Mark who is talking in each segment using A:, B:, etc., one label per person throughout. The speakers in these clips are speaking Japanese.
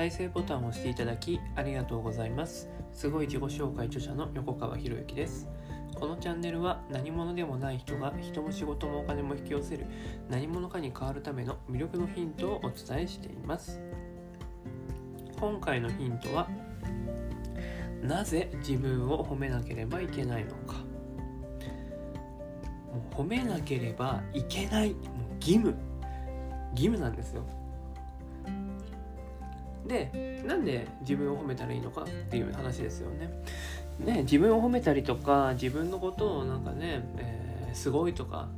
A: 再生ボタンを押していただきありがとうございます。すごい自己紹介著者の横川博之です。このチャンネルは何者でもない人が人も仕事もお金も引き寄せる何者かに変わるための魅力のヒントをお伝えしています。今回のヒントはなぜ自分を褒めなければいけないのか。もう褒めなければいけないもう義務。義務なんですよ。でなんで自分を褒めたらいいのかっていう話ですよね。ね自分を褒めたりとか自分のことをなんかね、えー、すごいとか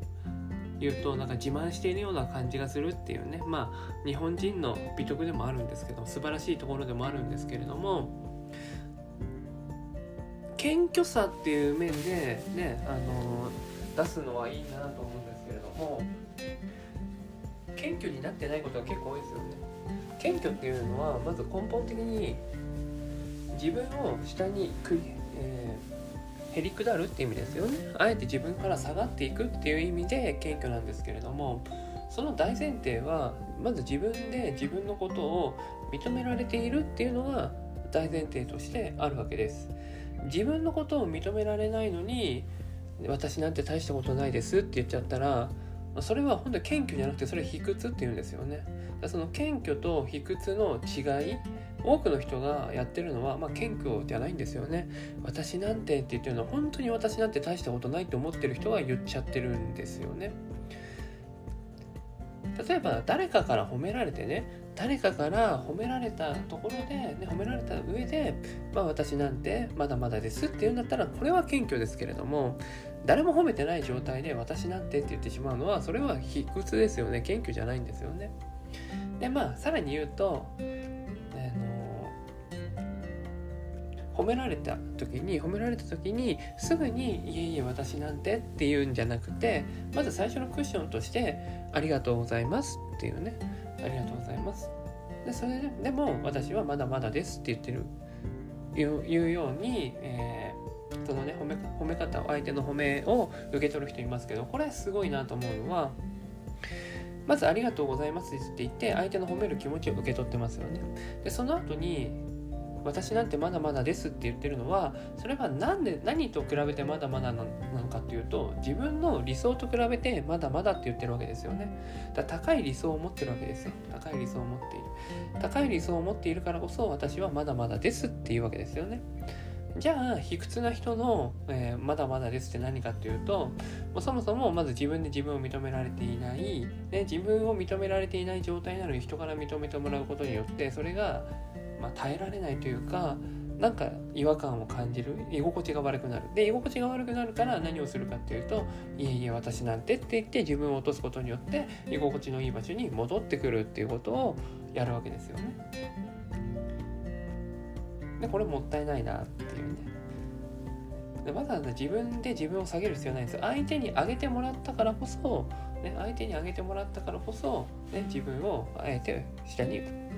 A: 言うとなんか自慢しているような感じがするっていうねまあ日本人の美徳でもあるんですけど素晴らしいところでもあるんですけれども謙虚さっていう面でねあの出すのはいいなと思うんですけれども謙虚になってないことが結構多いですよね。謙虚っていうのはまず根本的に自分を下にく、えー、へりくだるっていう意味ですよね。あえて自分から下がっていくっていう意味で謙虚なんですけれどもその大前提はまず自分で自分のことを認められているっていうのが大前提としてあるわけです。自分のことを認められないのに私なんて大したことないですって言っちゃったらそれは本当に謙虚じゃなくてそれ卑屈っていうんですよね。その謙虚と卑屈の違い多くの人がやってるのは、まあ、謙虚じゃないんですよね。私なんてって言ってるのは本当に私なんて大したことないって思ってる人が言っちゃってるんですよね。例えば誰かから褒められてね誰かから褒められたところで、ね、褒められた上で、まあ、私なんてまだまだですって言うんだったらこれは謙虚ですけれども誰も褒めてない状態で私なんてって言ってしまうのはそれは卑屈ですよね。謙虚じゃないんですよね。でまあさらに言うと褒められた時に褒められた時にすぐに「いえいえ私なんて」って言うんじゃなくてまず最初のクッションとして「ありがとうございます」っていうね「ありがとうございます」でそれででも私はまだまだですって言ってる。言うように、え、そのね褒め褒め方相手の褒めを受け取る人いますけどこれすごいなと思うのはまず「ありがとうございます」って言って相手の褒める気持ちを受け取ってますよね。でその後に私なんてまだまだですって言ってるのはそれは何で何と比べてまだまだなのかっていうと自分の理想と比べてまだまだって言ってるわけですよね。だ高い理想を持ってるわけですよ。高い理想を持っている。高い理想を持っているからこそ私はまだまだですっていうわけですよね。じゃあ卑屈な人の、えー、まだまだですって何かっていうとそもそもまず自分で自分を認められていない、ね、自分を認められていない状態なのに人から認めてもらうことによってそれがまあ、耐えられないというかなんか違和感を感じる居心地が悪くなるで居心地が悪くなるから何をするかっていうと「いえいえ私なんて」って言って自分を落とすことによって居心地のいい場所に戻ってくるっていうことをやるわけですよね。でこれもったいないなっていうね。でわざわざ自分で自分を下げる必要ないんです。相手に上げてもらったからこそ、ね、相手に上げてもらったからこそ、ね、自分をあえて下に、うん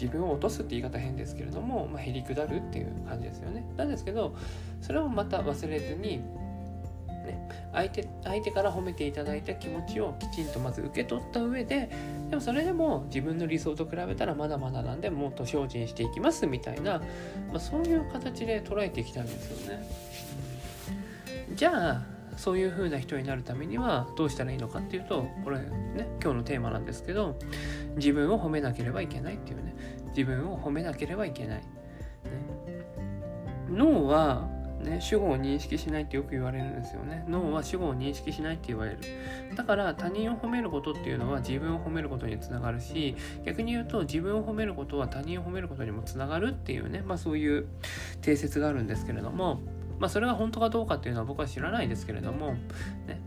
A: 自分を落とすって言い方変ですけれども、まあ、へりくだるっていう感じですよね。なんですけどそれをまた忘れずに、ね、相手相手から褒めていただいた気持ちをきちんとまず受け取った上ででもそれでも自分の理想と比べたらまだまだなんでもっと精進していきますみたいな、まあ、そういう形で捉えてきたんですよね。じゃあそういう風な人になるためにはどうしたらいいのかっていうとこれね今日のテーマなんですけど自分を褒めなければいけないっていうね。自分を褒めなければいけない、ね、脳はね、主語を認識しないってよく言われるんですよね。脳は主語を認識しないって言われる。だから他人を褒めることっていうのは自分を褒めることにつながるし、逆に言うと自分を褒めることは他人を褒めることにもつながるっていうね、まあそういう定説があるんですけれども、まあ、それが本当かどうかっていうのは僕は知らないですけれども、ね、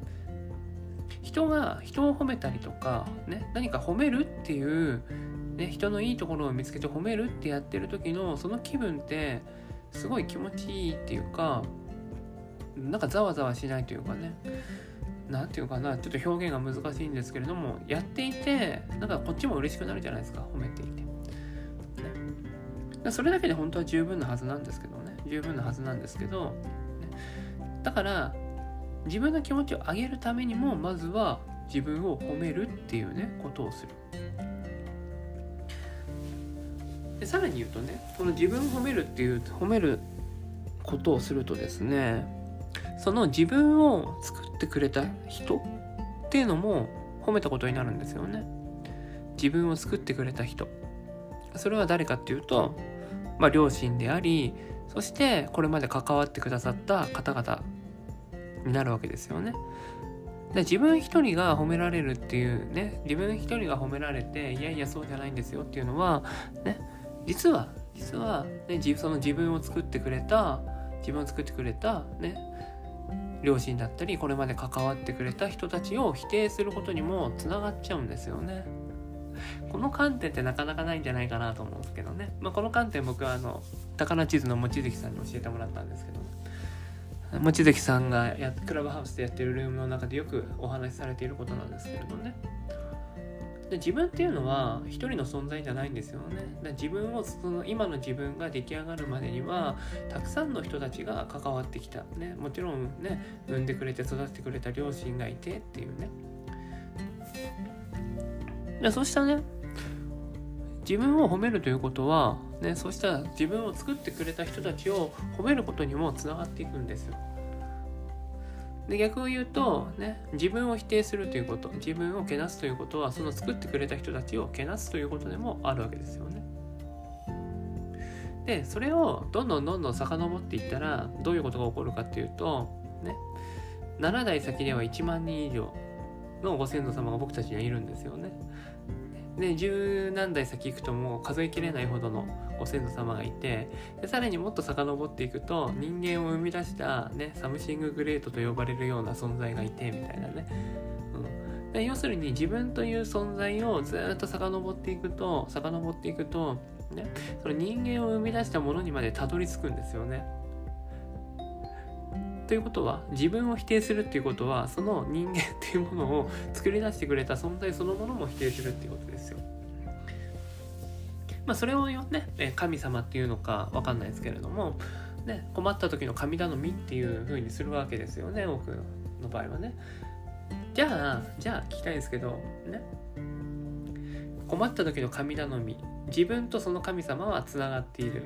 A: 人が人を褒めたりとか、ね、何か褒めるっていう、ね、人のいいところを見つけて褒めるってやってる時のその気分ってすごい気持ちいいっていうかなんかざわざわしないというかね何て言うかなちょっと表現が難しいんですけれどもやっていてなんかこっちも嬉しくなるじゃないですか褒めていて、ね、それだけで本当は十分なはずなんですけどね十分なはずなんですけど、ね。だから自分の気持ちを上げるためにもまずは自分を褒めるっていうねことをする。でさらに言うとねこの自分を褒めるっていう褒めることをするとですねその自分を作ってくれた人っていうのも褒めたことになるんですよね自分を作ってくれた人それは誰かっていうと、まあ、両親でありそしてこれまで関わってくださった方々になるわけですよね。で自分一人が褒められるっていうね自分一人が褒められていやいやそうじゃないんですよっていうのはね実は実は、ね、その自分を作ってくれた自分を作ってくれたね両親だったりこれまで関わってくれた人たちを否定することにもつながっちゃうんですよね。この観点ってなかなかないんじゃないかなと思うんですけどね。まあ、この観点僕はあの宝地図の望月さんに教えてもらったんですけど、望月さんがやクラブハウスでやってるルームの中でよくお話しされていることなんですけれどね。で自分っていうのは一人の存在じゃないんですよね。で自分をその今の自分が出来上がるまでにはたくさんの人たちが関わってきた、ね、もちろんね産んでくれて育ててくれた両親がいてっていうね。でそうしたね自分を褒めるということは、ね、そうした自分を作ってくれた人たちを褒めることにもつながっていくんですよ。で逆を言うと、ね、自分を否定するということ自分をけなすということはその作ってくれた人たちをけなすということでもあるわけですよね。でそれをどんどんどんどん遡っていったらどういうことが起こるかっていうと、ね、7代先では1万人以上のご先祖様が僕たちにはいるんですよね。で十何代先行くともう数えきれないほどのご先祖様がいてでさらにもっと遡っていくと人間を生み出した、ね、 Something Great と呼ばれるような存在がいてみたいなね、うん、で要するに自分という存在をずっと遡っていくと遡っていくと、ね、その人間を生み出したものにまでたどり着くんですよね。ということは自分を否定するっていうことはその人間っていうものを作り出してくれた存在そのものも否定するっていうことですよ。まあ、それをよね神様っていうのか分かんないですけれども、ね、困った時の神頼みっていう風にするわけですよね多くの場合はね。じゃあじゃあ聞きたいんですけどね。困った時の神頼み自分とその神様はつながっている。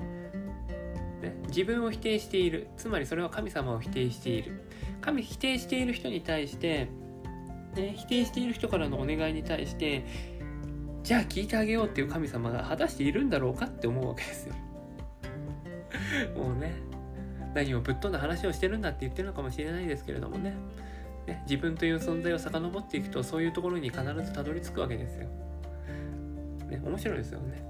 A: ね、自分を否定している。つまりそれは神様を否定している。神否定している人に対して、ね、否定している人からのお願いに対してじゃあ聞いてあげようっていう神様が果たしているんだろうかって思うわけですよもうね何もぶっ飛んだ話をしてるんだって言ってるのかもしれないですけれどもねね自分という存在を遡っていくとそういうところに必ずたどり着くわけですよ。ね、面白いですよね。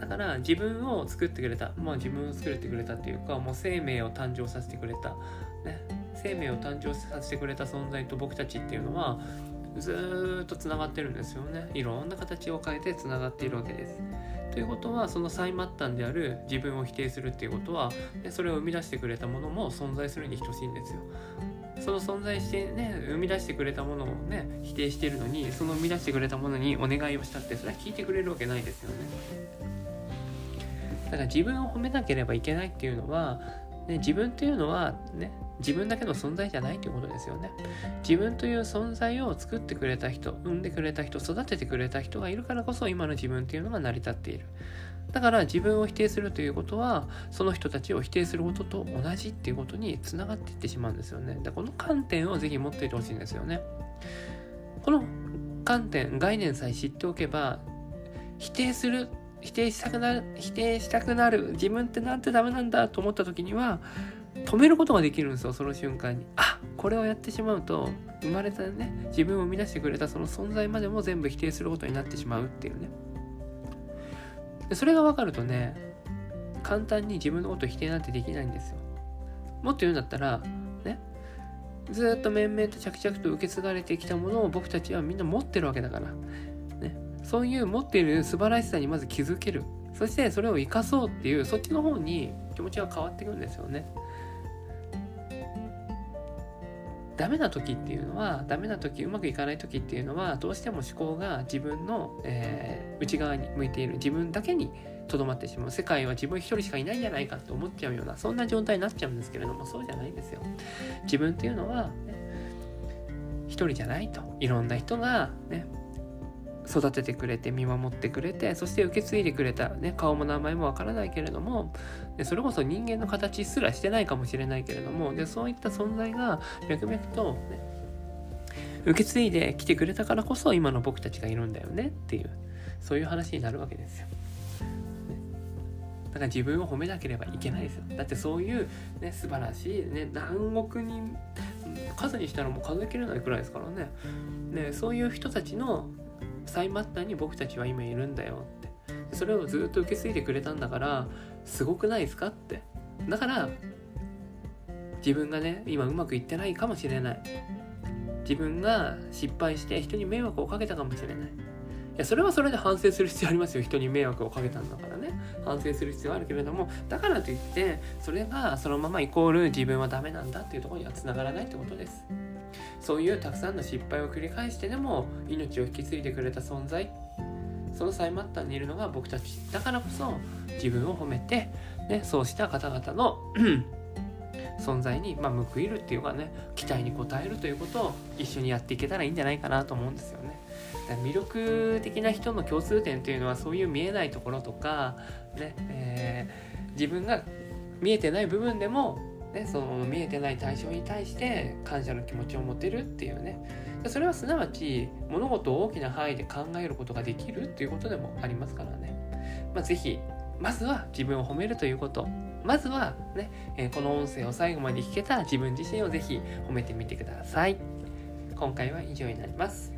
A: だから自分を作ってくれたまあ自分を作ってくれたっていうかもう生命を誕生させてくれた、ね、生命を誕生させてくれた存在と僕たちっていうのはずっとつながってるんですよねいろんな形を変えてつながっているわけです。ということはその最末端である自分を否定するっていうことは、ね、それを生み出してくれたものも存在するに等しいんですよ。その存在してね生み出してくれたものをね否定しているのにその生み出してくれたものにお願いをしたってそれは聞いてくれるわけないですよね。だから自分を褒めなければいけないっていうのは、ね、自分というのはね自分だけの存在じゃないということですよね。自分という存在を作ってくれた人、産んでくれた人、育ててくれた人がいるからこそ今の自分っていうのが成り立っている。だから自分を否定するということは、その人たちを否定することと同じっていうことにつながっていってしまうんですよね。でこの観点をぜひ持っていてほしいんですよね。この観点、概念さえ知っておけば、否定する否定したくなる否定したくなる自分ってなんてダメなんだと思った時には止めることができるんですよその瞬間に。あこれをやってしまうと生まれたね自分を生み出してくれたその存在までも全部否定することになってしまうっていうね。でそれが分かるとね簡単に自分のこと否定なんてできないんですよ。もっと言うんだったらねずっと面々と着々と受け継がれてきたものを僕たちはみんな持ってるわけだから。ねそういう持っている素晴らしさにまず気づける。そしてそれを生かそうっていうそっちの方に気持ちが変わってくるんですよね。ダメな時っていうのはダメな時うまくいかない時っていうのはどうしても思考が自分の、えー、内側に向いている自分だけにとどまってしまう。世界は自分一人しかいないんじゃないかって思っちゃうようなそんな状態になっちゃうんですけれどもそうじゃないんですよ。自分っていうのは、ね、一人じゃないと。いろんな人がね育ててくれて見守ってくれてそして受け継いでくれた、ね、顔も名前もわからないけれどもでそれこそ人間の形すらしてないかもしれないけれどもでそういった存在が脈々と、ね、受け継いできてくれたからこそ今の僕たちがいるんだよねっていうそういう話になるわけですよ。だから自分を褒めなければいけないですよ。だってそういうね素晴らしいね何億人数にしたらもう数えきれないくらいですからね。ねそういう人たちの最末端に僕たちは今いるんだよって。それをずっと受け継いでくれたんだからすごくないですかって。だから自分がね今うまくいってないかもしれない。自分が失敗して人に迷惑をかけたかもしれない。いやそれはそれで反省する必要ありますよ。人に迷惑をかけたんだから。反省する必要はあるけれどもだからといってそれがそのままイコール自分はダメなんだっていうところにはつながらないってことですそういうたくさんの失敗を繰り返してでも命を引き継いでくれた存在その最末端にいるのが僕たちだからこそ自分を褒めて、ね、そうした方々の 存在に、まあ、報いるっていうかね期待に応えるということを一緒にやっていけたらいいんじゃないかなと思うんですよね。魅力的な人の共通点というのはそういう見えないところとか、ねえー、自分が見えてない部分でもね、その見えてない対象に対して感謝の気持ちを持てるっていうね。それはすなわち物事を大きな範囲で考えることができるっていうことでもありますからね、まあ、是非まずは自分を褒めるということ。まずはね、えー、この音声を最後まで聞けた自分自身を是非褒めてみてください。今回は以上になります。